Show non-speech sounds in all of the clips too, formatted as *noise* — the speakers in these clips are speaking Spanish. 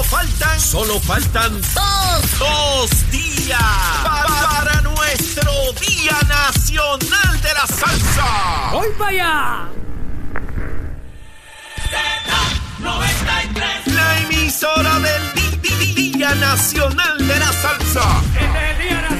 Solo faltan, solo faltan dos, dos días pa- para nuestro Día Nacional de la Salsa. ¡Voy para allá! La emisora del Día Nacional de la Salsa. Este es el Día Nacional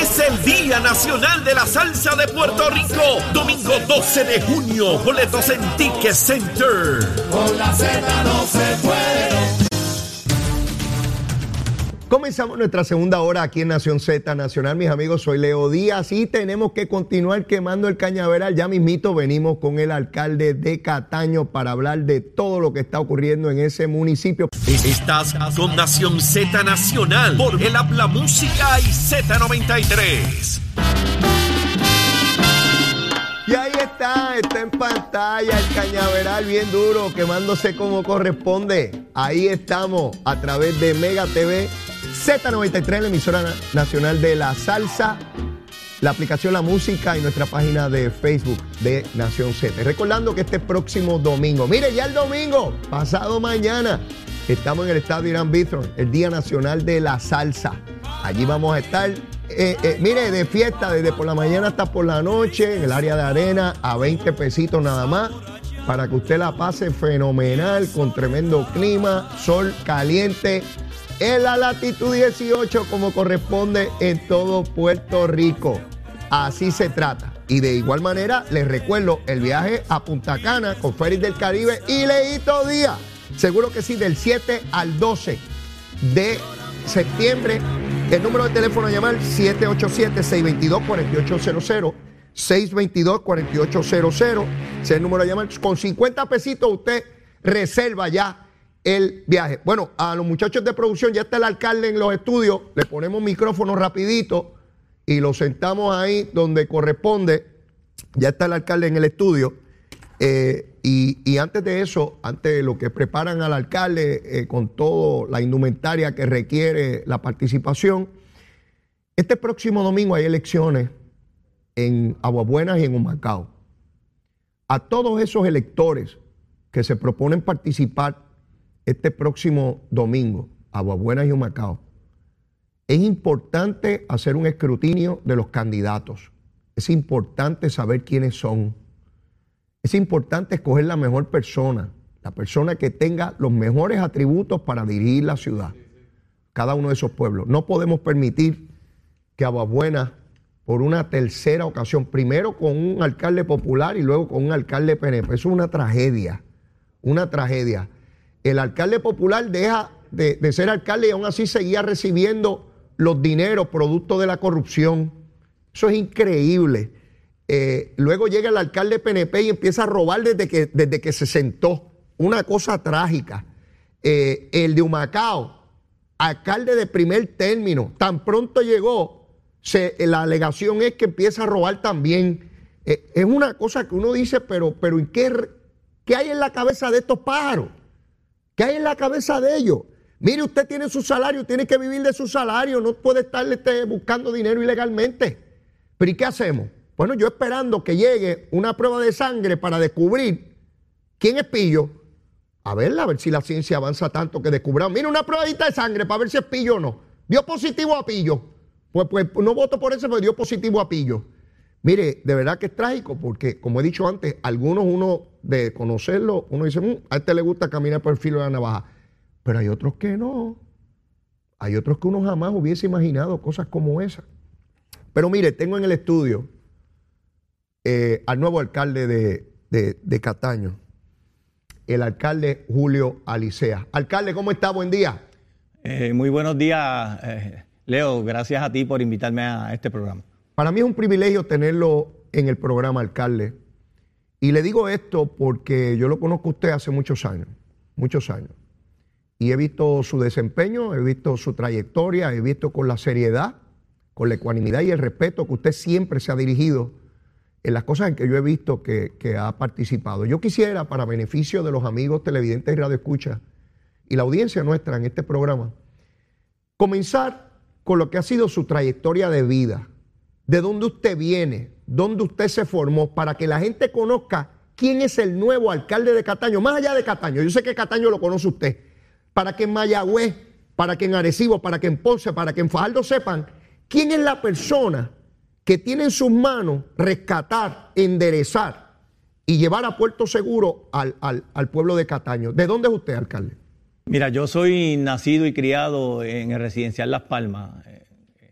Es el Día Nacional de la Salsa de Puerto Rico. Domingo 12 de junio. Boletos en Ticket Center. Comenzamos nuestra segunda hora aquí en Nación Z Nacional, mis amigos. Soy Leo Díaz y tenemos que continuar quemando el cañaveral. Ya mismito venimos con el alcalde de Cataño para hablar de todo lo que está ocurriendo en ese municipio. Estás con Nación Z Nacional por el Habla Música y Z93. Y ahí está, está en pantalla el cañaveral bien duro, quemándose como corresponde. Ahí estamos a través de Mega TV, Z93, la emisora na- nacional de la salsa, la aplicación La Música y nuestra página de Facebook de Nación Z. Recordando que este próximo domingo, mire, ya el domingo, pasado mañana, estamos en el Estadio Irán Bithorn, el Día Nacional de la Salsa. Allí vamos a estar, eh, eh, mire, de fiesta desde por la mañana hasta por la noche, en el área de arena, a 20 pesitos nada más, para que usted la pase fenomenal, con tremendo clima, sol caliente, en la latitud 18 como corresponde en todo Puerto Rico. Así se trata. Y de igual manera, les recuerdo el viaje a Punta Cana con Ferris del Caribe y Leito Díaz. Seguro que sí, del 7 al 12 de septiembre. El número de teléfono a llamar 787-622-4800. 622-4800. Ese es el número a llamar. Con 50 pesitos usted reserva ya el viaje. Bueno, a los muchachos de producción ya está el alcalde en los estudios. Le ponemos micrófono rapidito y lo sentamos ahí donde corresponde. Ya está el alcalde en el estudio. Eh, y, y antes de eso, antes de lo que preparan al alcalde eh, con toda la indumentaria que requiere la participación, este próximo domingo hay elecciones en Aguabuenas y en Humacao. A todos esos electores que se proponen participar este próximo domingo, Aguabuenas y Humacao, es importante hacer un escrutinio de los candidatos. Es importante saber quiénes son. Es importante escoger la mejor persona, la persona que tenga los mejores atributos para dirigir la ciudad, cada uno de esos pueblos. No podemos permitir que Aguabuena, por una tercera ocasión, primero con un alcalde popular y luego con un alcalde PNP, eso es una tragedia, una tragedia. El alcalde popular deja de, ser alcalde y aún así seguía recibiendo los dineros producto de la corrupción. Eso es increíble. Eh, luego llega el alcalde PNP y empieza a robar desde que, desde que se sentó. Una cosa trágica. Eh, el de Humacao, alcalde de primer término, tan pronto llegó, se- la alegación es que empieza a robar también. Eh, es una cosa que uno dice, pero, pero ¿en qué, qué hay en la cabeza de estos pájaros? ¿Qué hay en la cabeza de ellos? Mire, usted tiene su salario, tiene que vivir de su salario, no puede estar este, buscando dinero ilegalmente. Pero ¿y qué hacemos? Bueno, yo esperando que llegue una prueba de sangre para descubrir quién es pillo. A ver, a ver si la ciencia avanza tanto que descubramos. Mira, una probadita de sangre para ver si es pillo o no. Dio positivo a pillo. Pues, pues no voto por eso, pero dio positivo a pillo. Mire, de verdad que es trágico porque, como he dicho antes, algunos uno de conocerlo, uno dice, "Mm, a este le gusta caminar por el filo de la navaja. Pero hay otros que no. Hay otros que uno jamás hubiese imaginado cosas como esas. Pero mire, tengo en el estudio eh, al nuevo alcalde de, de- de Cataño, el alcalde Julio Alicea. Alcalde, ¿cómo está? Buen día. Eh, muy buenos días, eh, Leo. Gracias a ti por invitarme a este programa. Para mí es un privilegio tenerlo en el programa, alcalde. Y le digo esto porque yo lo conozco a usted hace muchos años, muchos años. Y he visto su desempeño, he visto su trayectoria, he visto con la seriedad con la ecuanimidad y el respeto que usted siempre se ha dirigido en las cosas en que yo he visto que, ha participado. Yo quisiera, para beneficio de los amigos televidentes y radioescuchas y la audiencia nuestra en este programa, comenzar con lo que ha sido su trayectoria de vida, de dónde usted viene, dónde usted se formó, para que la gente conozca quién es el nuevo alcalde de Cataño, más allá de Cataño. Yo sé que Cataño lo conoce usted, para que en Mayagüez, para que en Arecibo, para que en Ponce, para que en Fajardo sepan quién es la persona que tiene en sus manos rescatar, enderezar y llevar a puerto seguro al, al- pueblo de Cataño. ¿De dónde es usted, alcalde? Mira, yo soy nacido y criado en el residencial Las Palmas.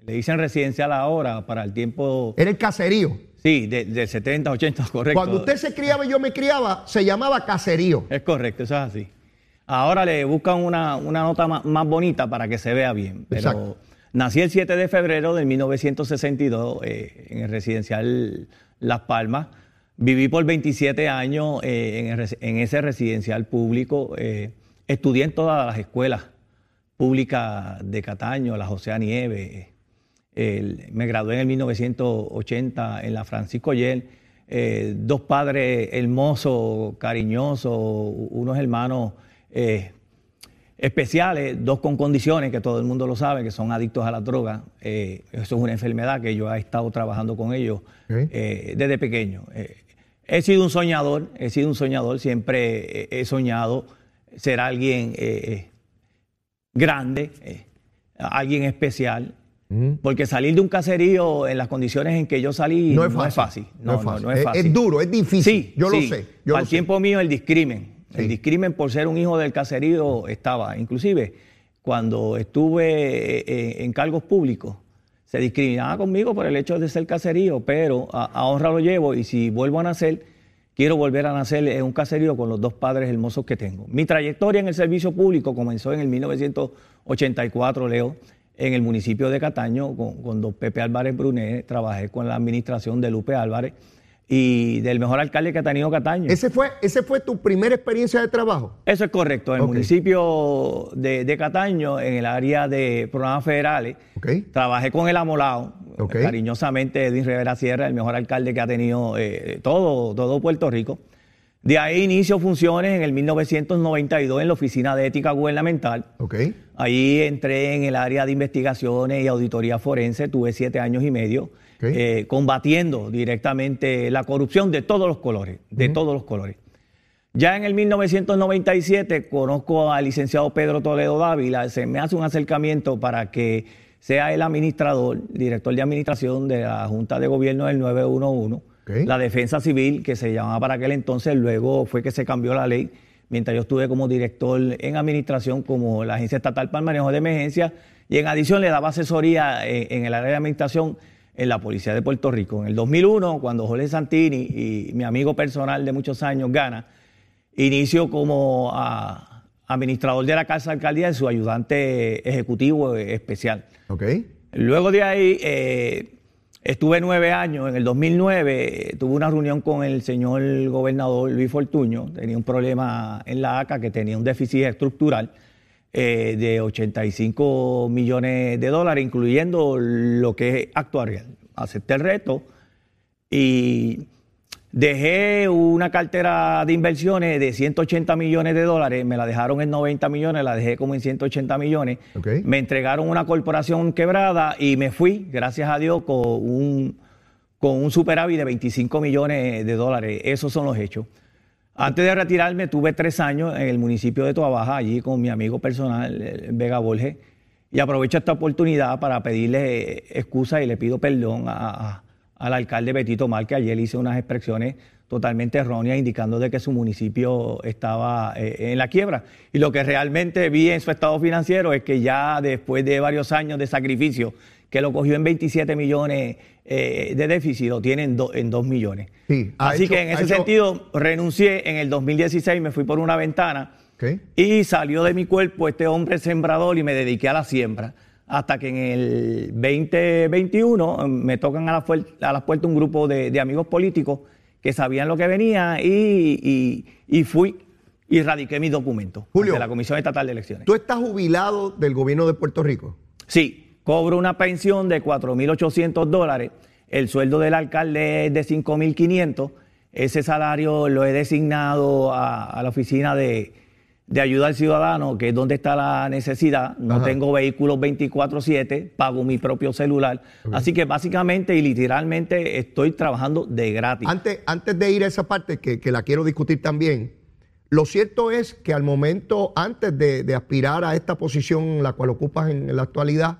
Le dicen residencial ahora para el tiempo, Era el caserío. sí, de, del 70, 80, correcto. Cuando usted se criaba y yo me criaba, se llamaba caserío. Es correcto, eso es así. Ahora le buscan una, una nota más, más bonita para que se vea bien. Pero Exacto. nací el 7 de febrero de 1962 eh, en el residencial Las Palmas. Viví por 27 años eh, en, el res- en ese residencial público. eh, estudié en todas las escuelas públicas de Cataño, la José Nieves. El- me gradué en el 1980 en la Francisco Yel. eh, dos padres hermosos, cariñosos, unos hermanos eh, especiales, dos con condiciones que todo el mundo lo sabe, que son adictos a la droga. Eh, eso es una enfermedad que yo he estado trabajando con ellos eh, desde pequeño. He sido un soñador, he sido un soñador, siempre he, soñado ser alguien grande, alguien especial. Porque salir de un caserío en las condiciones en que yo salí No es fácil. No, No es fácil. no es fácil. es duro, es difícil. Sí, Yo lo sé, yo lo sé. tiempo mío, el discrimen. Sí. El discrimen por ser un hijo del caserío estaba. Inclusive, cuando estuve eh, en cargos públicos, se discriminaba conmigo por el hecho de ser caserío, pero a, a honra lo llevo y si vuelvo a nacer, quiero volver a nacer en un caserío con los dos padres hermosos que tengo. Mi trayectoria en el servicio público comenzó en el 1984, Leo, en el municipio de Cataño, con, con don Pepe Álvarez Brunet, trabajé con la administración de Lupe Álvarez y del mejor alcalde que ha tenido Cataño. ¿Ese fue, ¿Ese fue tu primera experiencia de trabajo? Eso es correcto. En el municipio de, de Cataño, en el área de programas federales, Ok. trabajé con el Amolao, cariñosamente Edwin Rivera Sierra, el mejor alcalde que ha tenido eh, todo, todo Puerto Rico. De ahí inicio funciones en el 1992 en la Oficina de Ética Gubernamental. Ok. Ahí entré en el área de investigaciones y auditoría forense, tuve siete años y medio, eh, combatiendo directamente la corrupción de todos los colores, de todos los colores. Ya en el 1997 conozco al licenciado Pedro Toledo Dávila, se me hace un acercamiento para que sea el administrador, director de administración de la Junta de Gobierno del 911, La Defensa Civil, que se llamaba para aquel entonces, luego fue que se cambió la ley, mientras yo estuve como director en administración como la Agencia Estatal para el Manejo de Emergencias, y en adición le daba asesoría en, en el área de administración en la Policía de Puerto Rico. En el 2001, cuando Jorge Santini y mi amigo personal de muchos años, Gana, inicio como ah, administrador de la Casa de Alcaldía y su ayudante ejecutivo especial. Luego de ahí eh, estuve nueve años. En el 2009 eh, tuve una reunión con el señor gobernador Luis Fortuño. Tenía un problema en la ACA que tenía un déficit estructural eh, de 85 millones de dólares, incluyendo lo que es actuarial. Acepté el reto y dejé una cartera de inversiones de 180 millones de dólares. Me la dejaron en 90 millones, la dejé como en 180 millones. Me entregaron una corporación quebrada y me fui, gracias a Dios, con un, con un superávit de 25 millones de dólares. Esos son los hechos. Antes de retirarme, tuve tres años en el municipio de Toabaja, allí con mi amigo personal, Vega Borges, y aprovecho esta oportunidad para pedirle excusa y le pido perdón a- a- al alcalde Betito Mal, que ayer hice unas expresiones totalmente erróneas indicando de que su municipio estaba eh, en la quiebra. Y lo que realmente vi en su estado financiero es que ya después de varios años de sacrificio, que lo cogió en 27 millones eh, de déficit, lo tiene en, do- en 2 millones. Sí, Así hecho- que en ese hecho- sentido renuncié en el 2016, me fui por una ventana y salió de mi cuerpo este hombre sembrador y me dediqué a la siembra. Hasta que en el 2021 eh, me tocan a la, fuer- a las puertas un grupo de, de amigos políticos que sabían lo que venía y, y- y fui y radiqué mis documentos de la Comisión Estatal de Elecciones. ¿Tú estás jubilado del gobierno de Puerto Rico? Sí, cobro una pensión de 4.800 dólares, el sueldo del alcalde es de 5.500, ese salario lo he designado a, a la oficina de, de ayuda al ciudadano, que es donde está la necesidad. No Ajá. tengo vehículos 24/7, pago mi propio celular. Así que básicamente y literalmente estoy trabajando de gratis. Antes, antes de ir a esa parte que, que la quiero discutir también, lo cierto es que al momento, antes de, de aspirar a esta posición la cual ocupas en la actualidad,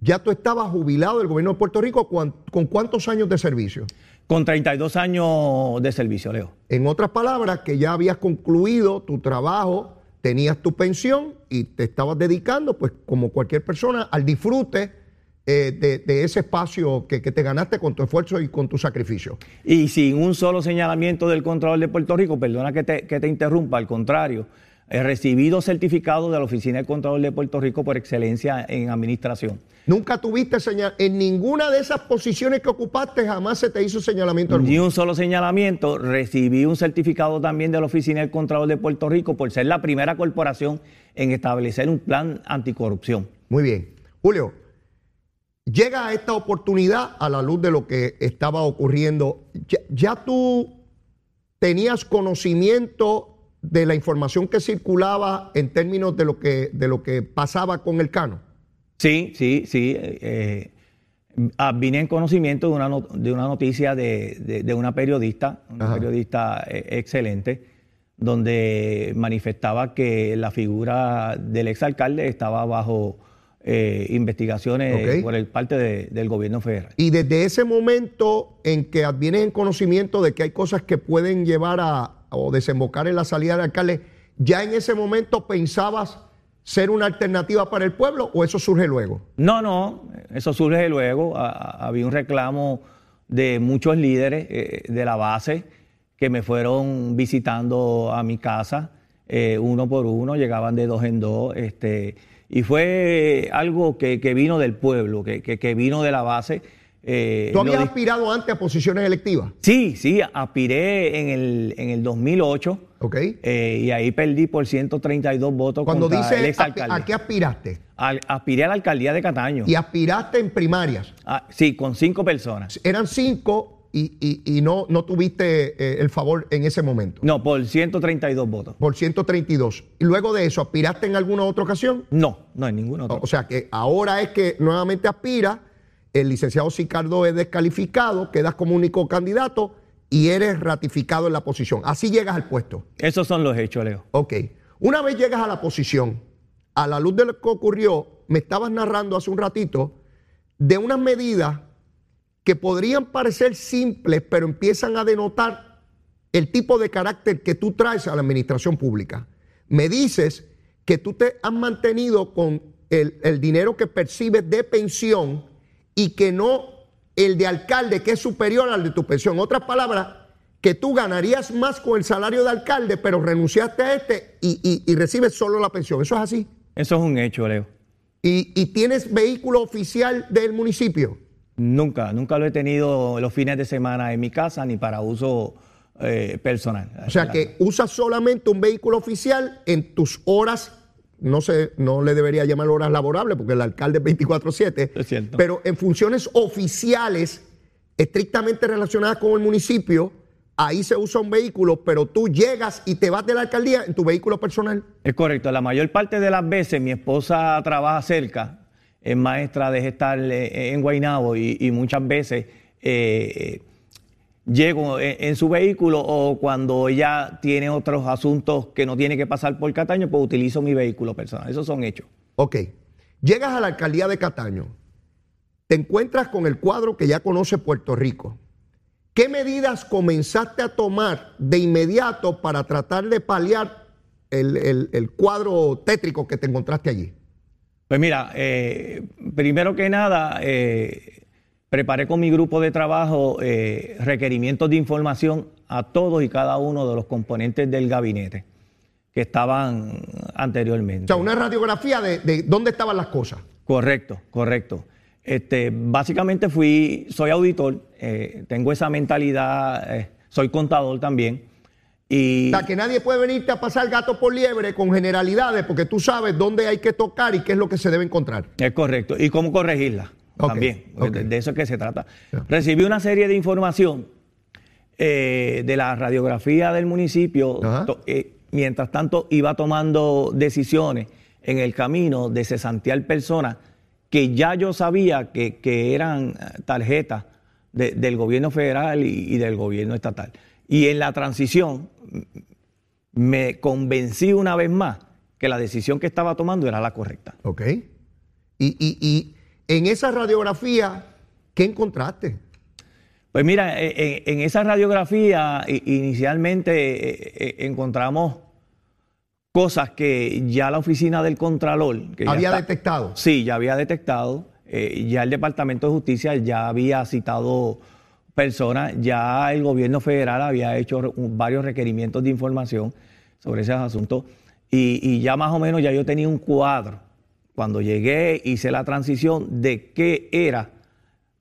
ya tú estabas jubilado del gobierno de Puerto Rico ¿cuán- con cuántos años de servicio. Con 32 años de servicio, Leo. En otras palabras, que ya habías concluido tu trabajo, tenías tu pensión y te estabas dedicando, pues como cualquier persona, al disfrute eh, de, de ese espacio que, que te ganaste con tu esfuerzo y con tu sacrificio. Y sin un solo señalamiento del Contralor de Puerto Rico, perdona que te, que te interrumpa, al contrario, he recibido certificado de la Oficina del Contralor de Puerto Rico por excelencia en administración. Nunca tuviste señal, en ninguna de esas posiciones que ocupaste jamás se te hizo señalamiento Ni alguno. un solo señalamiento, recibí un certificado también de la Oficina del Contralor de Puerto Rico por ser la primera corporación en establecer un plan anticorrupción. Muy bien. Julio, llega a esta oportunidad a la luz de lo que estaba ocurriendo. Ya, ya tú tenías conocimiento de la información que circulaba en términos de lo que, de lo que pasaba con el Cano. Sí, sí, sí. eh, ah, vine en conocimiento de una, de una noticia de, de- de una periodista, una Ajá. periodista eh, excelente, donde manifestaba que la figura del exalcalde estaba bajo eh, investigaciones por el parte de- del gobierno federal. Y desde ese momento en que advienes en conocimiento de que hay cosas que pueden llevar a o desembocar en la salida del alcalde, ¿ya en ese momento pensabas ser una alternativa para el pueblo o eso surge luego? No, no, eso surge luego. Había un reclamo de muchos líderes eh, de la base que me fueron visitando a mi casa, eh, uno por uno, llegaban de dos en dos. Este, y fue algo que, que vino del pueblo, que, que- que vino de la base. Eh, ¿Tú habías aspirado antes a posiciones electivas? Sí, sí, aspiré en el, en el 2008 ¿Ok? eh, y ahí perdí por 132 votos Cuando el dice. ¿a qué aspiraste? Al- aspiré a la alcaldía de Cataño. Y aspiraste en primarias. Ah, sí, con cinco personas. Eran cinco y, y- y no, no tuviste eh, el favor en ese momento. No, por 132 votos. Por 132. Y luego de eso, ¿aspiraste en alguna otra ocasión? No, no en ningún otro. O sea que ahora es que nuevamente aspira, el licenciado Sicardo es descalificado, quedas como único candidato y eres ratificado en la posición. Así llegas al puesto. Esos son los hechos, Leo. Ok. Una vez llegas a la posición, a la luz de lo que ocurrió, me estabas narrando hace un ratito de unas medidas que podrían parecer simples, pero empiezan a denotar el tipo de carácter que tú traes a la administración pública. Me dices que tú te has mantenido con el, el dinero que percibes de pensión y que no el de alcalde, que es superior al de tu pensión. En otras palabras, que tú ganarías más con el salario de alcalde, pero renunciaste a este y, y- y recibes solo la pensión. ¿Eso es así? Eso es un hecho, Leo. ¿Y, y tienes vehículo oficial del municipio? Nunca, nunca lo he tenido los fines de semana en mi casa ni para uso eh, personal. O sea que usas solamente un vehículo oficial en tus horas, no sé, no le debería llamar horas laborables porque el alcalde es 24/7, Es cierto. pero en funciones oficiales estrictamente relacionadas con el municipio, ahí se usa un vehículo, pero tú llegas y te vas de la alcaldía en tu vehículo personal. Es correcto. La mayor parte de las veces mi esposa trabaja cerca, es maestra de gestar eh, en Guaynabo y, y muchas veces eh, llego en, en su vehículo o cuando ella tiene otros asuntos que no tiene que pasar por Cataño, pues utilizo mi vehículo personal. Esos son hechos. Ok, llegas a la alcaldía de Cataño, te encuentras con el cuadro que ya conoce Puerto Rico. ¿Qué medidas comenzaste a tomar de inmediato para tratar de paliar el, el- el cuadro tétrico que te encontraste allí? Pues mira, eh, primero que nada, eh, preparé con mi grupo de trabajo eh, requerimientos de información a todos y cada uno de los componentes del gabinete que estaban anteriormente. O sea, una radiografía de, de dónde estaban las cosas. Correcto, correcto. Este, básicamente fui, soy auditor, eh, tengo esa mentalidad, eh, soy contador también, Y O sea, que nadie puede venirte a pasar gato por liebre con generalidades porque tú sabes dónde hay que tocar y qué es lo que se debe encontrar. es correcto. ¿Y cómo corregirla? También. De, eso es que se trata. Recibí una serie de información eh, de la radiografía del municipio. Eh, mientras tanto, iba tomando decisiones en el camino de cesantear personas que ya yo sabía que, que eran eh, tarjetas de- del gobierno federal y, y del gobierno estatal. Y en la transición me convencí una vez más que la decisión que estaba tomando era la correcta. ¿Ok? Y, y- y en esa radiografía, ¿qué encontraste? Pues mira, en, en esa radiografía inicialmente eh, eh, encontramos cosas que ya la oficina del Contralor que ya Había está- detectado. Sí, ya había detectado. eh, ya el Departamento de Justicia ya había citado personas, ya el gobierno federal había hecho varios requerimientos de información sobre esos asuntos y, y ya más o menos ya yo tenía un cuadro. Cuando llegué hice la transición de qué era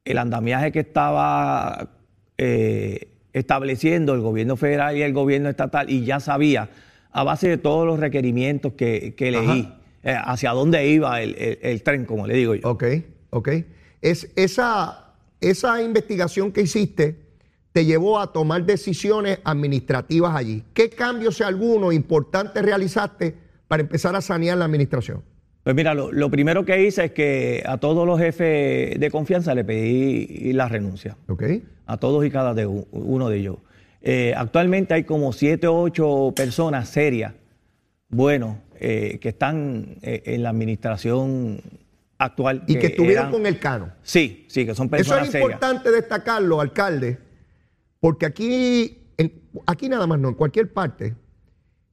el andamiaje que estaba eh, estableciendo el gobierno federal y el gobierno estatal y ya sabía, a base de todos los requerimientos que, que leí, eh, hacia dónde iba el, el- el tren, como le digo yo. Ok, ok. Es, esa, esa investigación que hiciste te llevó a tomar decisiones administrativas allí. ¿Qué cambios, si alguno, importantes realizaste para empezar a sanear la administración? Pues mira, lo, lo primero que hice es que a todos los jefes de confianza le pedí la renuncia. ¿Ok? a todos y cada de uno de ellos. Eh, actualmente hay como siete o ocho personas serias, bueno, eh, que están eh, en la administración actual. Y que estuvieron eran- con el cano. Sí, sí, que son Eso personas es serias. importante destacarlo, alcalde, porque aquí, en- aquí nada más no, en cualquier parte,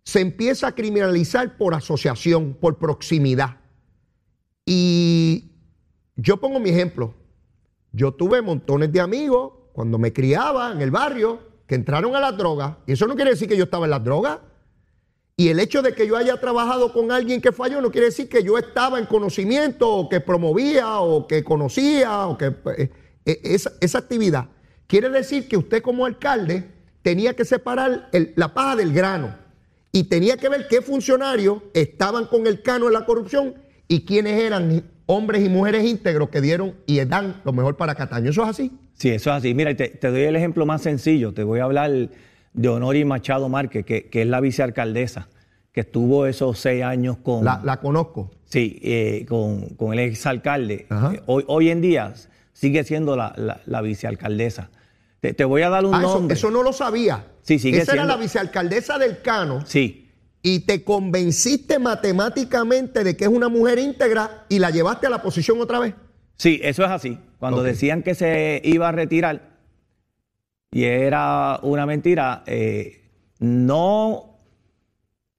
se empieza a criminalizar por asociación, por proximidad. Y yo pongo mi ejemplo. Yo tuve montones de amigos cuando me criaba en el barrio que entraron a las drogas. Y eso no quiere decir que yo estaba en las drogas. Y el hecho de que yo haya trabajado con alguien que falló no quiere decir que yo estaba en conocimiento o que promovía o que conocía o que eh, eh, esa, esa actividad. Quiere decir que usted como alcalde tenía que separar la paja del grano y tenía que ver qué funcionarios estaban con el cano en la corrupción y quiénes eran hombres y mujeres íntegros que dieron y dan lo mejor para Cataño. ¿Eso es así? Sí, eso es así. Mira, te, te doy el ejemplo más sencillo. Te voy a hablar de Honori Machado Márquez, que, que es la vicealcaldesa, que estuvo esos seis años con... La, la conozco. Sí, eh, con, con el exalcalde. Eh, Hoy, hoy en día sigue siendo la, la- la vicealcaldesa. Te, te voy a dar un Ah, nombre. eso no lo sabía. Sí, sigue Esa era la vicealcaldesa del Cano. Sí, y te convenciste matemáticamente de que es una mujer íntegra y la llevaste a la posición otra vez. sí, eso es así. Cuando decían que se iba a retirar y era una mentira, eh, no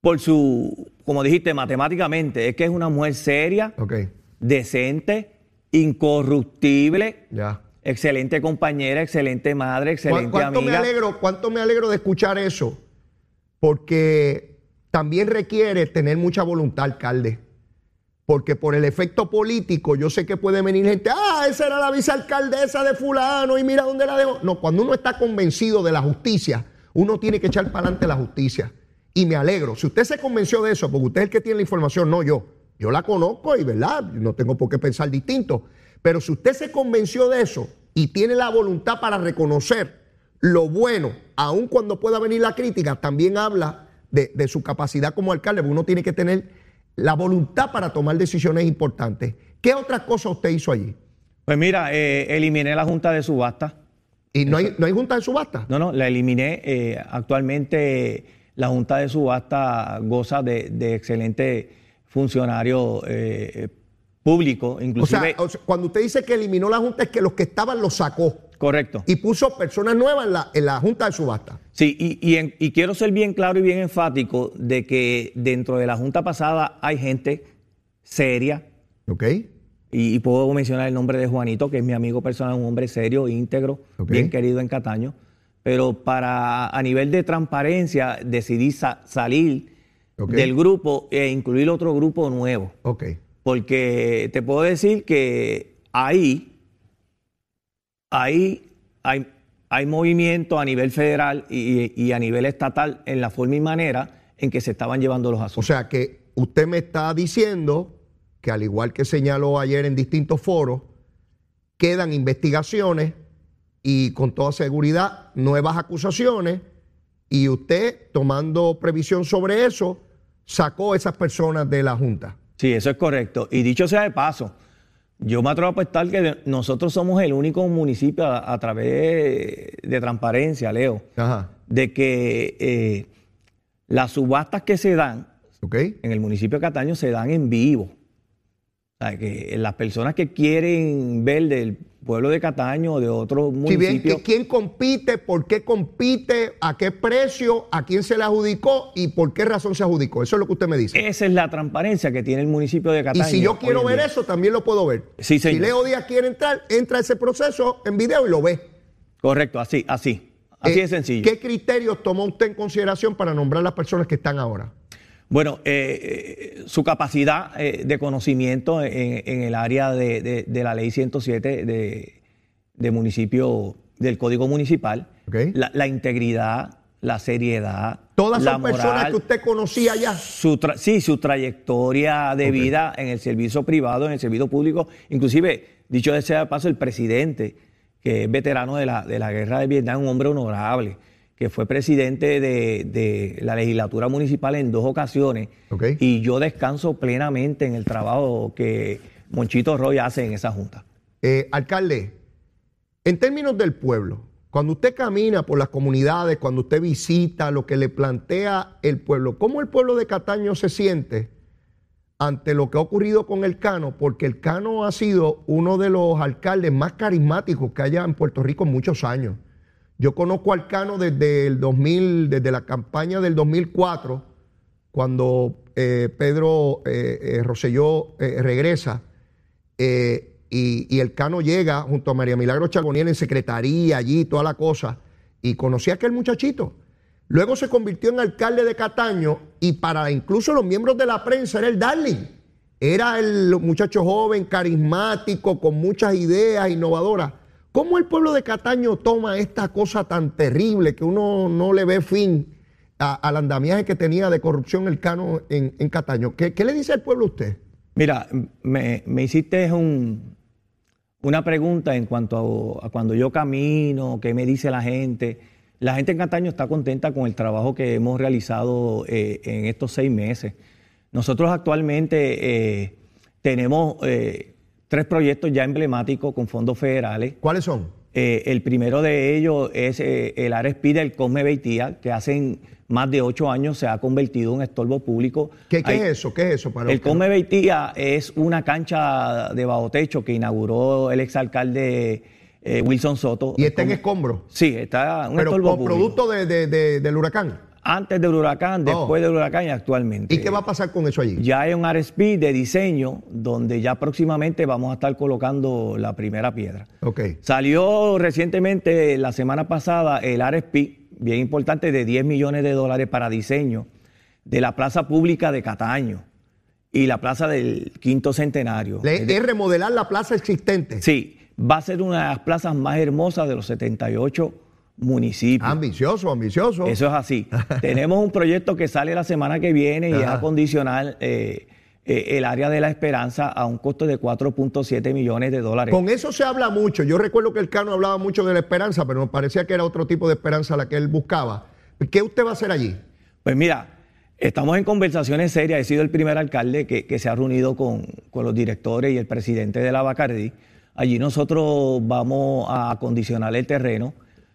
por su, como dijiste, matemáticamente, es que es una mujer seria, Ok, decente, incorruptible, ya. excelente compañera, excelente madre, ¿Cuán- excelente ¿Cuánto me amiga. alegro, cuánto me alegro de escuchar eso? Porque también requiere tener mucha voluntad, alcalde. Porque por el efecto político, yo sé que puede venir gente, ah, esa era la vicealcaldesa de fulano y mira dónde la dejó. No, cuando uno está convencido de la justicia, uno tiene que echar para adelante la justicia. Y me alegro. Si usted se convenció de eso, porque usted es el que tiene la información, no yo. Yo la conozco y, ¿verdad? No tengo por qué pensar distinto. Pero si usted se convenció de eso y tiene la voluntad para reconocer lo bueno, aun cuando pueda venir la crítica, también habla de, de su capacidad como alcalde, porque uno tiene que tener la voluntad para tomar decisiones importantes. ¿Qué otras cosas usted hizo allí? Pues mira, eh, eliminé la junta de subasta. ¿Y no hay, no hay junta de subasta? No, no, la eliminé. Eh, actualmente la junta de subasta goza de, de excelente funcionario eh, público, O sea, inclusive. o sea, cuando usted dice que eliminó la junta es que los que estaban los sacó correcto. y puso personas nuevas en la, en la junta de subasta. Sí, y, y en- y quiero ser bien claro y bien enfático de que dentro de la junta pasada hay gente seria, ¿Ok? y, y puedo mencionar el nombre de Juanito, que es mi amigo personal, un hombre serio, íntegro, bien querido en Cataño. Pero para a nivel de transparencia decidí sa- salir del grupo e incluir otro grupo nuevo. Ok. Porque te puedo decir que ahí, ahí hay hay movimiento a nivel federal y, y a nivel estatal en la forma y manera en que se estaban llevando los O asuntos. sea que usted me está diciendo que al igual que señaló ayer en distintos foros, quedan investigaciones y con toda seguridad nuevas acusaciones y usted, tomando previsión sobre eso, sacó esas personas de la Junta. Sí, eso es correcto. Y dicho sea de paso, yo me atrevo a apostar que nosotros somos el único municipio a, a través de transparencia, Leo, Ajá. de que eh, las subastas que se dan en el municipio de Cataño se dan en vivo. O sea, que las personas que quieren ver del pueblo de Cataño o de otros Si bien, municipios, que ¿quién compite? ¿Por qué compite? ¿A qué precio? ¿A quién se le adjudicó? ¿Y por qué razón se adjudicó? Eso es lo que usted me dice. esa es la transparencia que tiene el municipio de Y Cataño. si yo quiero ver día. eso, también lo puedo ver. Sí, si. Leo Díaz quiere entrar, entra a ese proceso en video y lo ve. Correcto, así, así. Así Eh, de sencillo. ¿Qué criterios tomó usted en consideración para nombrar las personas que están ahora? Bueno, eh, eh, su capacidad eh, de conocimiento en, en el área de, de- de la ley 107 de, de municipio, del Código Municipal, la, la integridad, la seriedad, Todas la son personas que usted conocía ya. su sí, su trayectoria de vida en el servicio privado, en el servicio público, inclusive, dicho de sea de paso, el presidente, que es veterano de la, de la guerra de Vietnam, un hombre honorable, que fue presidente de, de la legislatura municipal en dos ocasiones, y yo descanso plenamente en el trabajo que Monchito Roy hace en esa junta. Eh, alcalde, en términos del pueblo, cuando usted camina por las comunidades, cuando usted visita lo que le plantea el pueblo, ¿cómo el pueblo de Cataño se siente ante lo que ha ocurrido con el Cano? Porque el Cano ha sido uno de los alcaldes más carismáticos que haya en Puerto Rico en muchos años. Yo conozco al Cano desde el 2000, desde la campaña del 2004, cuando eh, Pedro eh, eh, Rosselló regresa y, y el Cano llega junto a María Milagro Charboniel en secretaría allí, toda la cosa, y conocí a aquel muchachito. Luego se convirtió en alcalde de Cataño y para incluso los miembros de la prensa era el darling. Era el muchacho joven, carismático, con muchas ideas innovadoras. ¿Cómo el pueblo de Cataño toma esta cosa tan terrible que uno no le ve fin a- al andamiaje que tenía de corrupción el Cano en, en Cataño? ¿Qué, le dice al pueblo usted? Mira, me, me hiciste un- una pregunta en cuanto a, a cuando yo camino, qué me dice la gente. La gente en Cataño está contenta con el trabajo que hemos realizado eh, en estos seis meses. Nosotros actualmente eh, tenemos eh, tres proyectos ya emblemáticos con fondos federales. ¿Cuáles son? Eh, el primero de ellos es eh, el RSP del Cosme Beitía, que hace más de ocho años se ha convertido en estorbo público. ¿Qué, qué Hay- es eso? ¿Qué es eso? Para el no- Come Beitía es una cancha de bajo techo que inauguró el exalcalde eh, Wilson Soto. Y está en escombro. Sí, está un Pero estorbo con público. producto de- de- de- del huracán. Antes del huracán, Oh. después del huracán y actualmente. ¿Y qué va a pasar con eso allí? Ya hay un RSP de diseño donde ya próximamente vamos a estar colocando la primera piedra. Ok. Salió recientemente, la semana pasada, el RSP, bien importante, de 10 millones de dólares para diseño de la plaza pública de Cataño y la plaza del Quinto Centenario. Le- Es de- es remodelar la plaza existente. sí, va a ser una de las plazas más hermosas de los 78 municipios. Ambicioso, ambicioso. Eso es así. *laughs* Tenemos un proyecto que sale la semana que viene y es acondicionar eh, eh, el área de la esperanza a un costo de 4.7 millones de dólares. Con eso se habla mucho. Yo recuerdo que el Cano hablaba mucho de la esperanza, pero nos parecía que era otro tipo de esperanza la que él buscaba. ¿Qué usted va a hacer allí? Pues mira, estamos en conversaciones serias. He sido el primer alcalde que, que se ha reunido con, con los directores y el presidente de la Bacardí. Allí nosotros vamos a acondicionar el terreno.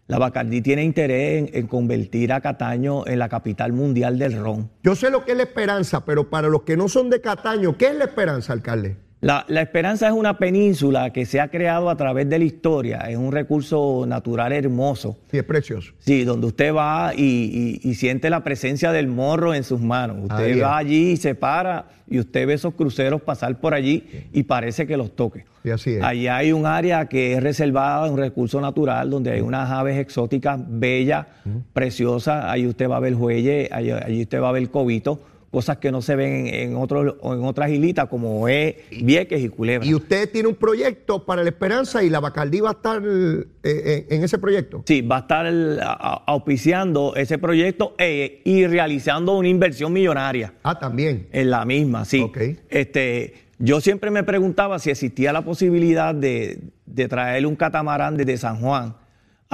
La Bacardí tiene interés en, en convertir a Cataño en la capital mundial del ron. Yo sé lo que es la esperanza, pero para los que no son de Cataño, ¿qué es la esperanza, alcalde? La, la Esperanza es una península que se ha creado a través de la historia. Es un recurso natural hermoso. Sí, es precioso. Sí, donde usted va y, y- y siente la presencia del morro en sus manos. Usted Ahí es. va allí y se para y usted ve esos cruceros pasar por allí y parece que los toque. Sí, así es. Allí hay un área que es reservada, un recurso natural, donde hay unas aves exóticas bellas, preciosas. Ahí usted va a ver jueyes, allí, allí usted va a ver cobitos cosas que no se ven en, otros, en otras islitas como es Vieques y Culebra. Y usted tiene un proyecto para la esperanza y la Bacardí va a estar eh, eh, en ese proyecto. Sí, va a estar el- a- a- auspiciando ese proyecto eh, y realizando una inversión millonaria Ah, también. en la misma, sí. Este, yo siempre me preguntaba si existía la posibilidad de, de traer un catamarán desde San Juan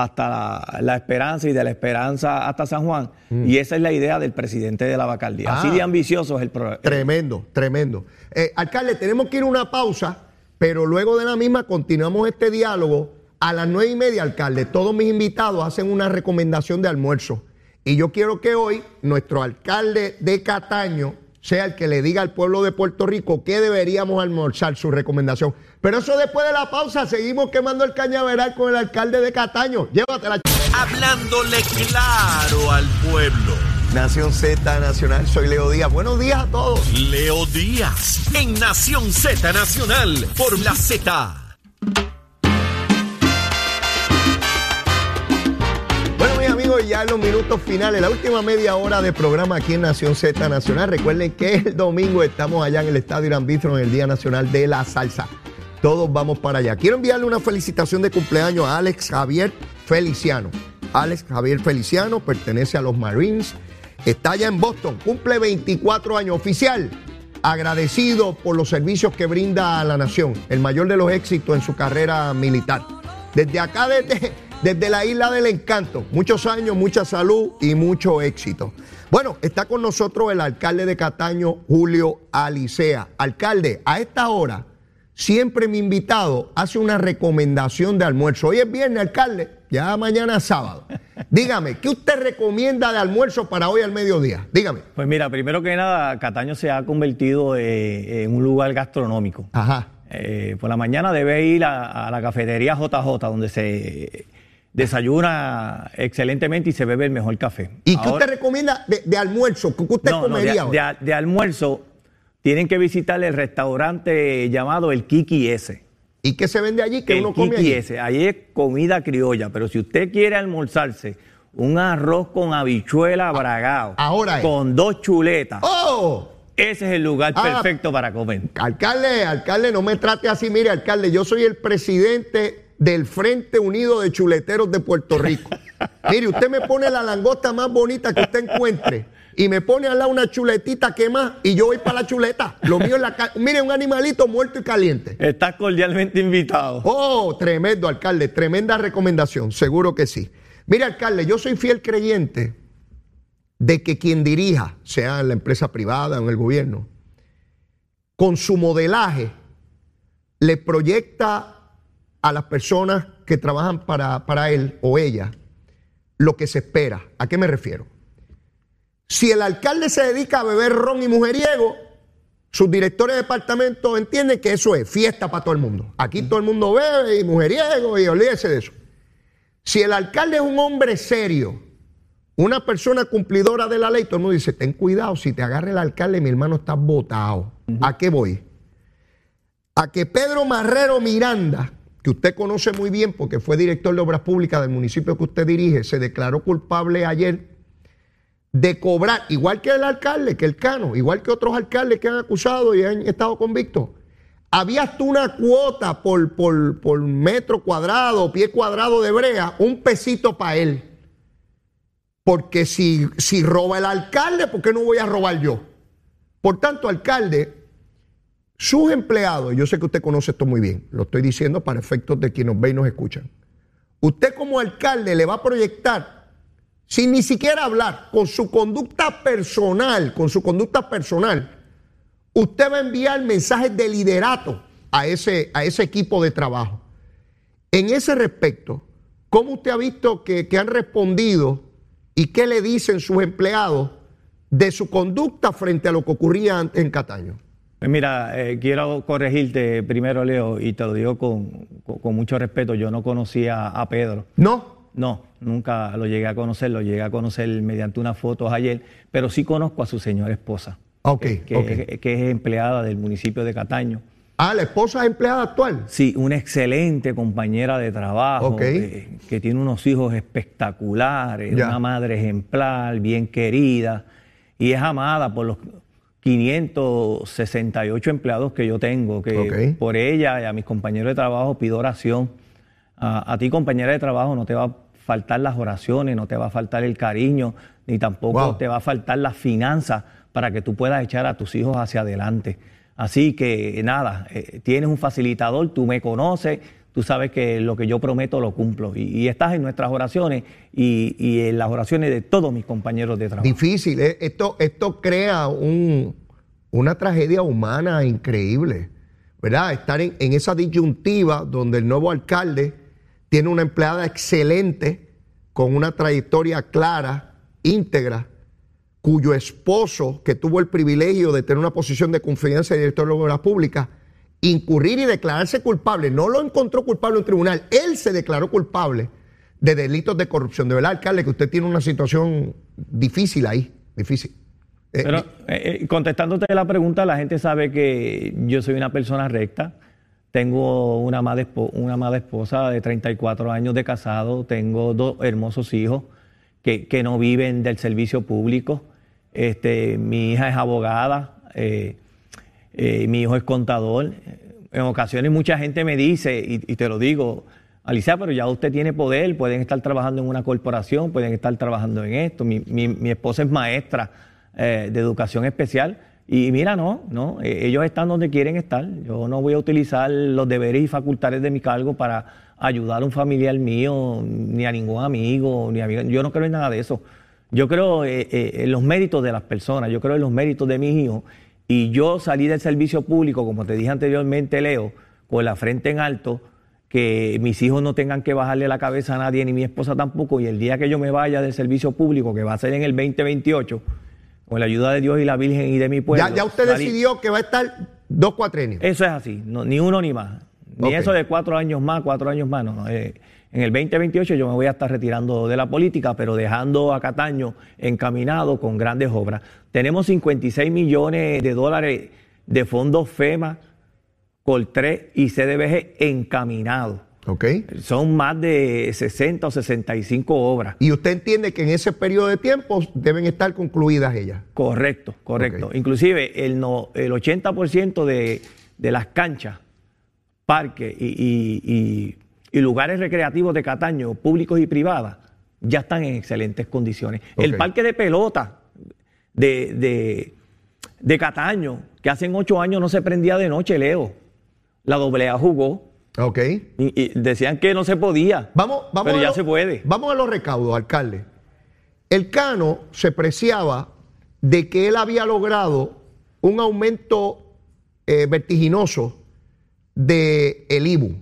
hasta la, La Esperanza y de La Esperanza hasta San Juan. Y esa es la idea del presidente de la Bacardía. Así Mm. Ah. de ambicioso es el proyecto. Tremendo, tremendo. Eh, alcalde, tenemos que ir a una pausa, pero luego de la misma continuamos este diálogo. A las nueve y media, alcalde, todos mis invitados hacen una recomendación de almuerzo. Y yo quiero que hoy nuestro alcalde de Cataño sea el que le diga al pueblo de Puerto Rico qué deberíamos almorzar, su recomendación. Pero eso después de la pausa, seguimos quemando el cañaveral con el alcalde de Cataño. Llévatela. Hablándole claro al pueblo. Nación Z Nacional, soy Leo Díaz. Buenos días a todos. Leo Díaz, en Nación Z Nacional, por la Z. ya en los minutos finales, la última media hora de programa aquí en Nación Z Nacional. Recuerden que el domingo estamos allá en el Estadio Irán Bithorn, en el Día Nacional de la Salsa. Todos vamos para allá. Quiero enviarle una felicitación de cumpleaños a Alex Javier Feliciano. Alex Javier Feliciano pertenece a los Marines. Está allá en Boston. Cumple 24 años oficial. Agradecido por los servicios que brinda a la nación. El mayor de los éxitos en su carrera militar. Desde acá, desde, desde la isla del encanto. Muchos años, mucha salud y mucho éxito. Bueno, está con nosotros el alcalde de Cataño, Julio Alicea. Alcalde, a esta hora, siempre mi invitado hace una recomendación de almuerzo. Hoy es viernes, alcalde, ya mañana es sábado. *laughs* Dígame, ¿qué usted recomienda de almuerzo para hoy al mediodía? Dígame. Pues mira, primero que nada, Cataño se ha convertido eh, en un lugar gastronómico. Ajá. Eh, por la mañana debe ir a, a la cafetería JJ, donde se desayuna excelentemente y se bebe el mejor café. ¿Y qué usted recomienda de, de almuerzo? ¿Qué usted no, no, de, comería de- de almuerzo tienen que visitar el restaurante llamado el Kiki S. ¿Y qué se vende allí? ¿Qué el uno come Kiki allí? S. Ahí es comida criolla, pero si usted quiere almorzarse un arroz con habichuela bragado, ahora es. con dos chuletas, ¡Oh! ese es el lugar Ah. perfecto para comer. Alcalde, alcalde, no me trate así. Mire, alcalde, yo soy el presidente del Frente Unido de Chuleteros de Puerto Rico. *laughs* Mire, usted me pone la langosta más bonita que usted encuentre y me pone al lado una chuletita que más y yo voy para la chuleta. Lo mío es la Mire, un animalito muerto y caliente. Estás cordialmente invitado. Oh, tremendo, alcalde. Tremenda recomendación, seguro que sí. Mire, alcalde, yo soy fiel creyente de que quien dirija, sea en la empresa privada o en el gobierno, con su modelaje, le proyecta a las personas que trabajan para, para él o ella lo que se espera. ¿A qué me refiero? Si el alcalde se dedica a beber ron y mujeriego, sus directores de departamento entienden que eso es fiesta para todo el mundo. Aquí todo el mundo bebe y mujeriego y olvídese de eso. Si el alcalde es un hombre serio, una persona cumplidora de la ley, todo el mundo dice, ten cuidado, si te agarra el alcalde, mi hermano está votado. ¿A qué voy? A que Pedro Marrero Miranda, que usted conoce muy bien porque fue director de Obras Públicas del municipio que usted dirige, se declaró culpable ayer de cobrar, igual que el alcalde, que el Cano, igual que otros alcaldes que han acusado y han estado convictos. Había hasta una cuota por, por, por metro cuadrado, pie cuadrado de brea, un pesito para él. Porque si, si roba el alcalde, ¿por qué no voy a robar yo? Por tanto, alcalde, sus empleados, yo sé que usted conoce esto muy bien, lo estoy diciendo para efectos de quienes nos ven y nos escuchan. Usted como alcalde le va a proyectar sin ni siquiera hablar, con su conducta personal, con su conducta personal, usted va a enviar mensajes de liderato a ese, a ese equipo de trabajo. En ese respecto, ¿cómo usted ha visto que, que han respondido y qué le dicen sus empleados de su conducta frente a lo que ocurría en Cataño? Pues mira, eh, quiero corregirte primero, Leo, y te lo digo con, con- con mucho respeto. Yo no conocía a Pedro. ¿No? No, nunca lo llegué a conocer, lo llegué a conocer mediante unas fotos ayer, pero sí conozco a su señora esposa, Ok, que, es- que es empleada del municipio de Cataño. Ah, la esposa es empleada actual. Sí, una excelente compañera de trabajo, Ok. eh, que tiene unos hijos espectaculares, Ya. una madre ejemplar, bien querida, y es amada por los, 568 empleados que yo tengo, que por ella y a mis compañeros de trabajo pido oración. A, a ti, compañera de trabajo, no te va a faltar las oraciones, no te va a faltar el cariño, ni tampoco Wow. te va a faltar las finanzas para que tú puedas echar a tus hijos hacia adelante. Así que nada, eh, tienes un facilitador, tú me conoces, tú sabes que lo que yo prometo lo cumplo. Y, estás en nuestras oraciones y, en las oraciones de todos mis compañeros de trabajo. Difícil. ¿eh? Esto, esto crea un- una tragedia humana increíble, ¿verdad? Estar en, en esa disyuntiva donde el nuevo alcalde tiene una empleada excelente, con una trayectoria clara, íntegra, cuyo esposo, que tuvo el privilegio de tener una posición de confianza de director de obras públicas, incurrir y declararse culpable, no lo encontró culpable en un tribunal, él se declaró culpable de delitos de corrupción. De verdad, alcalde, que usted tiene una situación difícil ahí, difícil. Eh, Pero eh, eh, contestándote la pregunta, la gente sabe que yo soy una persona recta. Tengo una amada, una amada esposa de 34 años de casado. Tengo dos hermosos hijos que, que no viven del servicio público. Este, mi hija es abogada. eh, eh, mi hijo es contador. En ocasiones mucha gente me dice, y, y te lo digo, Alicia, pero ya usted tiene poder, pueden estar trabajando en una corporación, pueden estar trabajando en esto. Mi, mi- mi esposa es maestra eh, de educación especial. Y mira, no, no, eh, ellos están donde quieren estar. Yo no voy a utilizar los deberes y facultades de mi cargo para ayudar a un familiar mío, ni a ningún amigo, ni amiga. Yo no creo en nada de eso. Yo creo en los méritos de las personas, yo creo en los méritos de mis hijos. Y yo salí del servicio público, como te dije anteriormente, Leo, con la frente en alto, que mis hijos no tengan que bajarle la cabeza a nadie, ni mi esposa tampoco. Y el día que yo me vaya del servicio público, que va a ser en el 2028, con la ayuda de Dios y la Virgen y de mi pueblo. ya, ya usted decidió que va a estar dos cuatrenios. Eso es así, no, ni uno ni más. Ni eso de cuatro años más, cuatro años más. No, no, eh, en el 2028 yo me voy a estar retirando de la política, pero dejando a Cataño encaminado con grandes obras. Tenemos 56 millones de dólares de fondos FEMA, COL3 y CDBG encaminados. ¿Ok? Son más de 60 o 65 obras. Y usted entiende que en ese periodo de tiempo deben estar concluidas ellas. Correcto, correcto. Ok. Inclusive el, no, el 80% de, de las canchas, parques y, y- y- y lugares recreativos de Cataño, públicos y privadas, ya están en excelentes condiciones. El parque de pelota de, de, de Cataño, que hace ocho años no se prendía de noche, Leo. La doble A jugó. ¿Ok? Y, y decían que no se podía. Vamos, vamos pero ya lo- se puede. Vamos a los recaudos, alcalde. El Cano se preciaba de que él había logrado un aumento eh, vertiginoso de el IBU,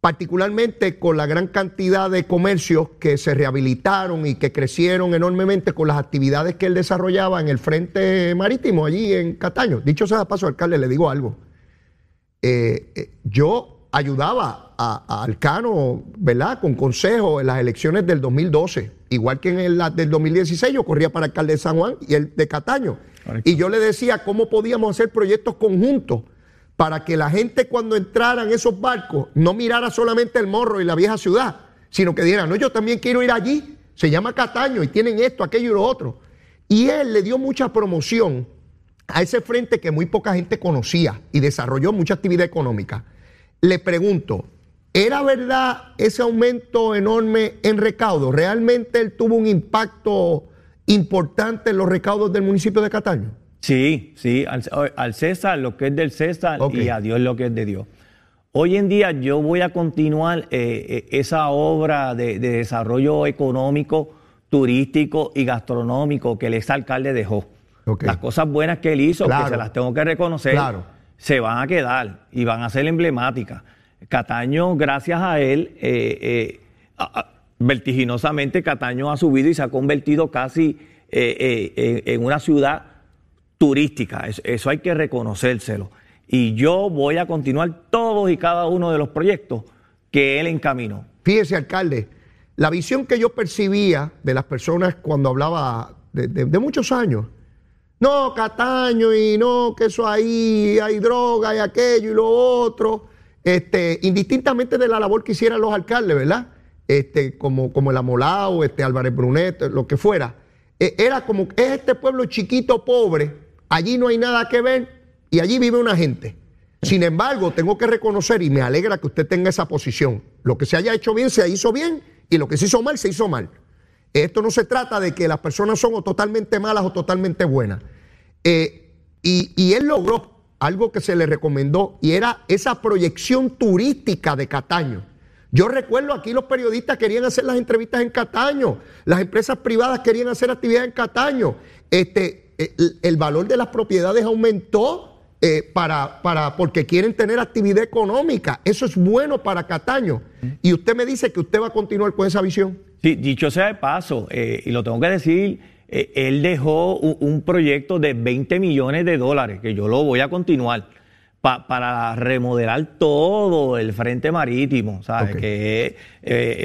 particularmente con la gran cantidad de comercios que se rehabilitaron y que crecieron enormemente con las actividades que él desarrollaba en el frente marítimo allí en Cataño. Dicho sea de paso, alcalde, le digo algo eh, eh, yo ayudaba a, a Alcano, ¿verdad? Con consejo en las elecciones del 2012. Igual que en el- las del 2016, yo corría para alcalde de San Juan y el de Cataño. Correcto. Y yo le decía cómo podíamos hacer proyectos conjuntos para que la gente cuando entrara en esos barcos no mirara solamente el morro y la vieja ciudad, sino que dijeran, no, yo también quiero ir allí. Se llama Cataño y tienen esto, aquello y lo otro. Y él le dio mucha promoción a ese frente que muy poca gente conocía y desarrolló mucha actividad económica. Le pregunto, ¿era verdad ese aumento enorme en recaudo? ¿Realmente él tuvo un impacto importante en los recaudos del municipio de Cataño? Sí, sí, al, al César lo que es del César y a Dios lo que es de Dios. Hoy en día yo voy a continuar eh, eh, esa obra de, de desarrollo económico, turístico y gastronómico que el exalcalde dejó. Ok. Las cosas buenas que él hizo, Claro. que se las tengo que reconocer, Claro. se van a quedar y van a ser emblemáticas. Cataño, gracias a él, eh, eh, a- a- vertiginosamente Cataño ha subido y se ha convertido casi en una ciudad turística. Eso, hay que reconocérselo. Y yo voy a continuar todos y cada uno de los proyectos que él encaminó. Fíjese, alcalde, la visión que yo percibía de las personas cuando hablaba de, muchos años, no, Cataño y no, que eso ahí hay droga y aquello y lo otro, este, indistintamente de la labor que hicieran los alcaldes, ¿verdad? Este, como, como el Amolao, este, Álvarez Brunet, lo que fuera. Eh, era como, es este pueblo chiquito, pobre, allí no hay nada que ver y allí vive una gente. Sin embargo, tengo que reconocer y me alegra que usted tenga esa posición. Lo que se haya hecho bien se hizo bien y lo que se hizo mal se hizo mal. Esto no se trata de que las personas son o totalmente malas o totalmente buenas. Eh, y, él logró algo que se le recomendó y era esa proyección turística de Cataño. Yo recuerdo aquí los periodistas querían hacer las entrevistas en Cataño, las empresas privadas querían hacer actividades en Cataño. Este, el, el valor de las propiedades aumentó eh, para, para, porque quieren tener actividad económica. Eso es bueno para Cataño. Y usted me dice que usted va a continuar con esa visión. Sí, dicho sea de paso, eh, y lo tengo que decir, eh, él dejó un, un proyecto de 20 millones de dólares, que yo lo voy a continuar, pa- para remodelar todo el frente marítimo, ¿sabes? Que es,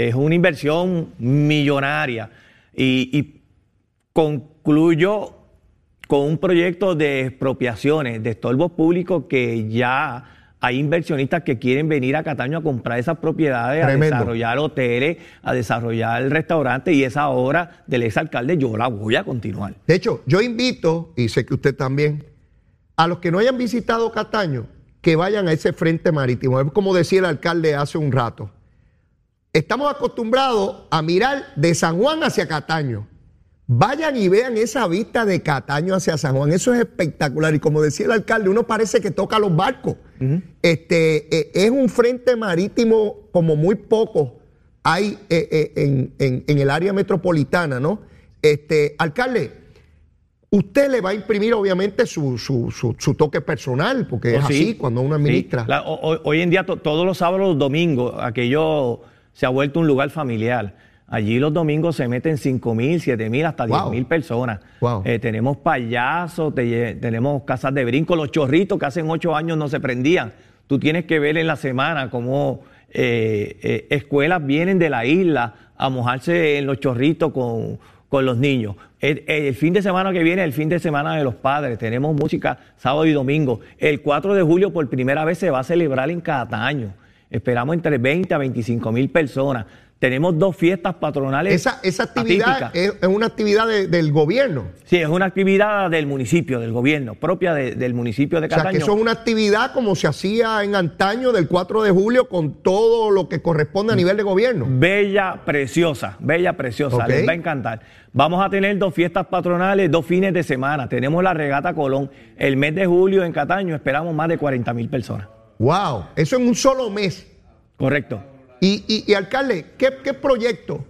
es una inversión millonaria. Y, y concluyo con un proyecto de expropiaciones, de estorbos públicos que ya hay inversionistas que quieren venir a Cataño a comprar esas propiedades, Tremendo. a desarrollar hoteles, a desarrollar restaurantes y esa obra del exalcalde yo la voy a continuar. De hecho, yo invito, y sé que usted también, a los que no hayan visitado Cataño, que vayan a ese frente marítimo. Es como decía el alcalde hace un rato. Estamos acostumbrados a mirar de San Juan hacia Cataño. Vayan y vean esa vista de Cataño hacia San Juan. Eso es espectacular. Y como decía el alcalde, uno parece que toca los barcos. este, eh, es un frente marítimo como muy poco hay eh, eh, en, en- en el área metropolitana, ¿no? Este, alcalde, usted le va a imprimir obviamente su, su- su- su toque personal, porque es Oh, sí. así cuando uno administra. Sí. La- o- o- hoy en día to- todos los sábados, los domingos, aquello se ha vuelto un lugar familiar. Allí los domingos se meten 5 mil, 7 mil, hasta 10 Wow. mil personas. Wow. Eh, tenemos payasos, te tenemos casas de brinco, los chorritos que hace ocho años no se prendían. Tú tienes que ver en la semana cómo eh, eh, escuelas vienen de la isla a mojarse en los chorritos con, con los niños. El, el fin de semana que viene, el fin de semana de los padres, tenemos música sábado y domingo. El 4 de julio por primera vez se va a celebrar en Cataño. Esperamos entre 20 a 25 mil personas. Tenemos dos fiestas patronales. Esa, esa actividad es, es una actividad de- del gobierno. Sí, es una actividad del municipio, del gobierno, propia de- del municipio de O sea, Cataño. que eso es una actividad como se hacía en antaño del 4 de julio con todo lo que corresponde a nivel de gobierno. Bella, preciosa, bella, preciosa, les va a encantar. Vamos a tener dos fiestas patronales, dos fines de semana. Tenemos la regata Colón. El mes de julio en Cataño esperamos más de 40 mil personas. Wow, eso en un solo mes. Correcto. Y, alcalde, ¿qué, proyecto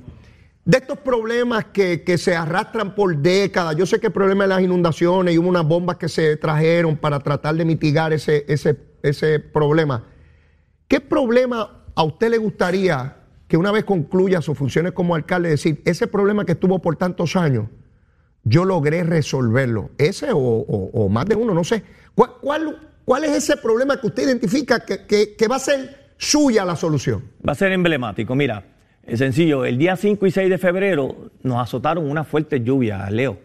de estos problemas que, que se arrastran por décadas? Yo sé que el problema de las inundaciones y hubo unas bombas que se trajeron para tratar de mitigar ese, ese, ese problema. ¿Qué problema a usted le gustaría que una vez concluya sus funciones como alcalde, decir, ese problema que estuvo por tantos años, yo logré resolverlo? ¿Ese o, o- más de uno? No sé. ¿Cuál, cuál, es ese problema que usted identifica que- que va a ser suya la solución? Va a ser emblemático. Mira, es sencillo. El día 5 y 6 de febrero nos azotaron una fuerte lluvia, Leo.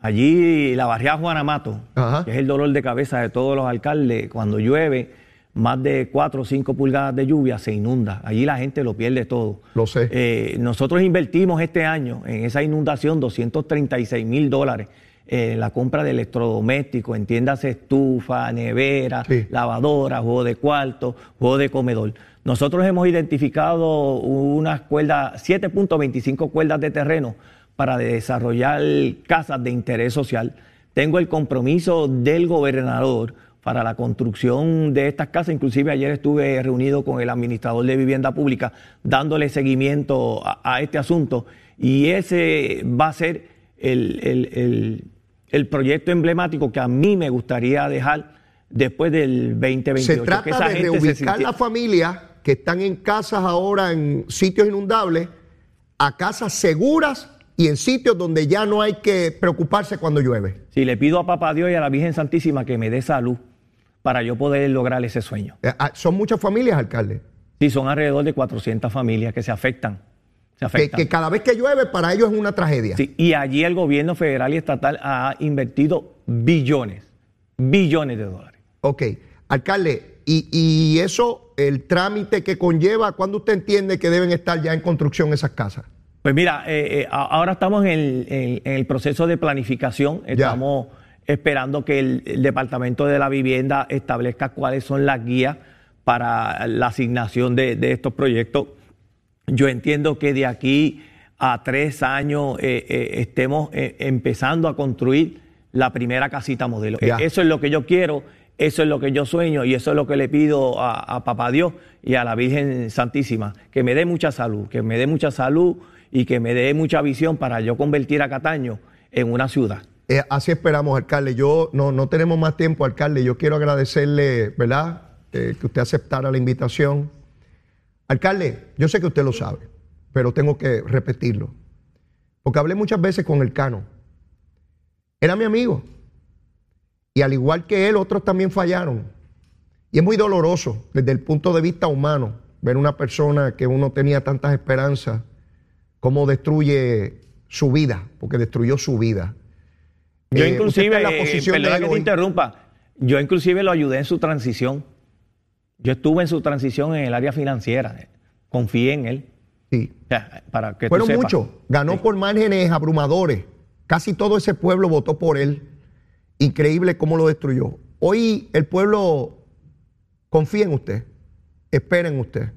Allí la barriada Juanamato, Ajá. que es el dolor de cabeza de todos los alcaldes, cuando llueve más de 4 o 5 pulgadas de lluvia, se inunda. Allí la gente lo pierde todo. Lo sé. Eh, nosotros invertimos este año en esa inundación 236 mil dólares en la compra de electrodomésticos, en tiendas estufa, nevera, Sí. lavadora, juego de cuarto, juego de comedor. Nosotros hemos identificado unas cuerdas, 7.25 cuerdas de terreno para desarrollar casas de interés social. Tengo el compromiso del gobernador para la construcción de estas casas. Inclusive ayer estuve reunido con el administrador de vivienda pública dándole seguimiento a, a este asunto y ese va a ser el, el- el- el proyecto emblemático que a mí me gustaría dejar después del 2028. Se que trata esa de gente reubicar las familias que están en casas ahora en sitios inundables a casas seguras y en sitios donde ya no hay que preocuparse cuando llueve. Si le pido a Papá Dios y a la Virgen Santísima que me dé salud para yo poder lograr ese sueño. Eh, ah, Son muchas familias, alcalde, Sí, son alrededor de 400 familias que se afectan. Que, cada vez que llueve para ellos es una tragedia. Sí, y allí el gobierno federal y estatal ha invertido billones, billones de dólares. Ok, alcalde, y, y eso, el trámite que conlleva, ¿cuándo usted entiende que deben estar ya en construcción esas casas? Pues mira, eh, eh, ahora estamos en el, en- en el proceso de planificación, estamos esperando que el, el Departamento de la Vivienda establezca cuáles son las guías para la asignación de, de estos proyectos. Yo entiendo que de aquí a tres años eh, eh, estemos eh, empezando a construir la primera casita modelo. Ya. Eso es lo que yo quiero, eso es lo que yo sueño y eso es lo que le pido a, a Papá Dios y a la Virgen Santísima, que me dé mucha salud, que me dé mucha salud y que me dé mucha visión para yo convertir a Cataño en una ciudad. Eh, así esperamos, alcalde. Yo no, no tenemos más tiempo, alcalde. Yo quiero agradecerle, ¿verdad? Eh, que usted aceptara la invitación. Alcalde, yo sé que usted lo sabe, pero tengo que repetirlo. Porque hablé muchas veces con el Cano. Era mi amigo. Y al igual que él, otros también fallaron. Y es muy doloroso desde el punto de vista humano ver una persona que uno tenía tantas esperanzas, cómo destruye su vida, porque destruyó su vida. Yo Eh, inclusive, la eh, posición de él que te interrumpa, yo inclusive lo ayudé en su transición. Yo estuve en su transición en el área financiera. Confié en él. Sí. O sea, para que Fueron muchos. Ganó por márgenes abrumadores. Casi todo ese pueblo votó por él. Increíble cómo lo destruyó. Hoy el pueblo confía en usted. Espera en usted.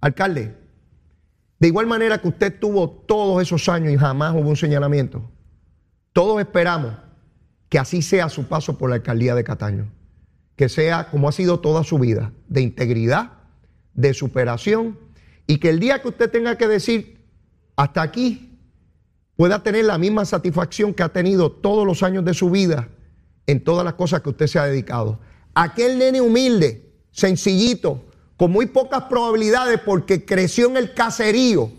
Alcalde, de igual manera que usted tuvo todos esos años y jamás hubo un señalamiento, todos esperamos que así sea su paso por la alcaldía de Cataño. Que sea como ha sido toda su vida, de integridad, de superación y que el día que usted tenga que decir hasta aquí pueda tener la misma satisfacción que ha tenido todos los años de su vida en todas las cosas que usted se ha dedicado. Aquel nene humilde, sencillito, con muy pocas probabilidades porque creció en el caserío,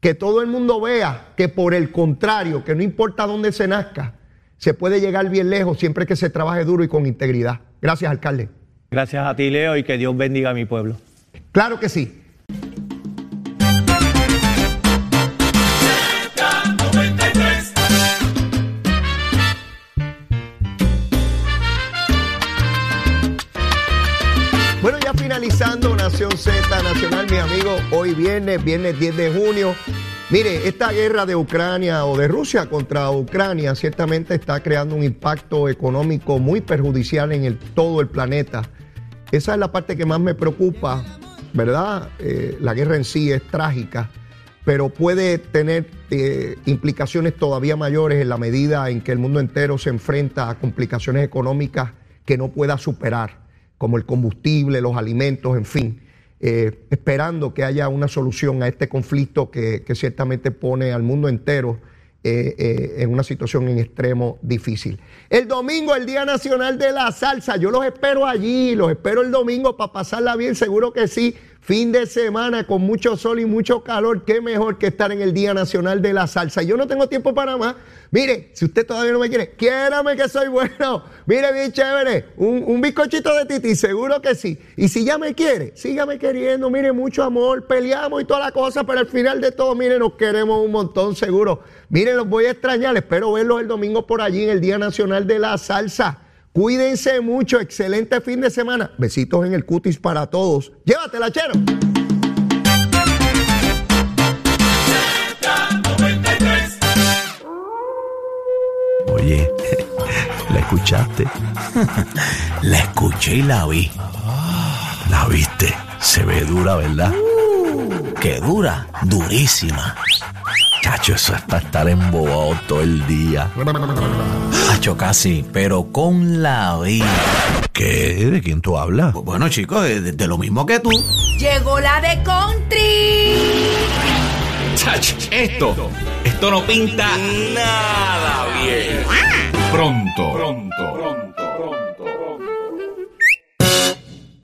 que todo el mundo vea que por el contrario, que no importa dónde se nazca, se puede llegar bien lejos siempre que se trabaje duro y con integridad. Gracias, alcalde. Gracias a ti, Leo, y que Dios bendiga a mi pueblo. Claro que sí. Bueno, ya finalizando Nación Z Nacional, mis amigos, hoy viernes, viernes 10 de junio. Mire, esta guerra de Ucrania o de Rusia contra Ucrania ciertamente está creando un impacto económico muy perjudicial en todo el planeta. Esa es la parte que más me preocupa, ¿verdad? Eh, la guerra en sí es trágica, pero puede tener eh, implicaciones todavía mayores en la medida en que el mundo entero se enfrenta a complicaciones económicas que no pueda superar, como el combustible, los alimentos, en fin. Eh, esperando que haya una solución a este conflicto que, ciertamente pone al mundo entero eh, eh, en una situación en extremo difícil. El domingo, el Día Nacional de la Salsa, yo los espero allí, los espero el domingo para pasarla bien, seguro que sí. Fin de semana con mucho sol y mucho calor, qué mejor que estar en el Día Nacional de la Salsa. Yo no tengo tiempo para más. Mire, si usted todavía no me quiere, quiérame que soy bueno. Mire, bien chévere, un, un bizcochito de titi, seguro que sí. Y si ya me quiere, sígame queriendo, mire, mucho amor, peleamos y toda la cosa, pero al final de todo, mire, nos queremos un montón, seguro. Miren, los voy a extrañar, espero verlos el domingo por allí en el Día Nacional de la Salsa. Cuídense mucho, excelente fin de semana. Besitos en el cutis para todos. Llévatela, chero. Oye, *laughs* ¿la escuchaste? *laughs* La escuché y la vi. ¿La viste? Se ve dura, ¿verdad? ¿Qué dura? Durísima. Chacho, eso es para estar embobado todo el día. Hacho casi, pero con la vida. ¿Qué? ¿De quién tú hablas? Bueno, chicos, de, de- de lo mismo que tú. Llegó la de country. Chach, esto, esto no pinta nada bien. Pronto, pronto, pronto.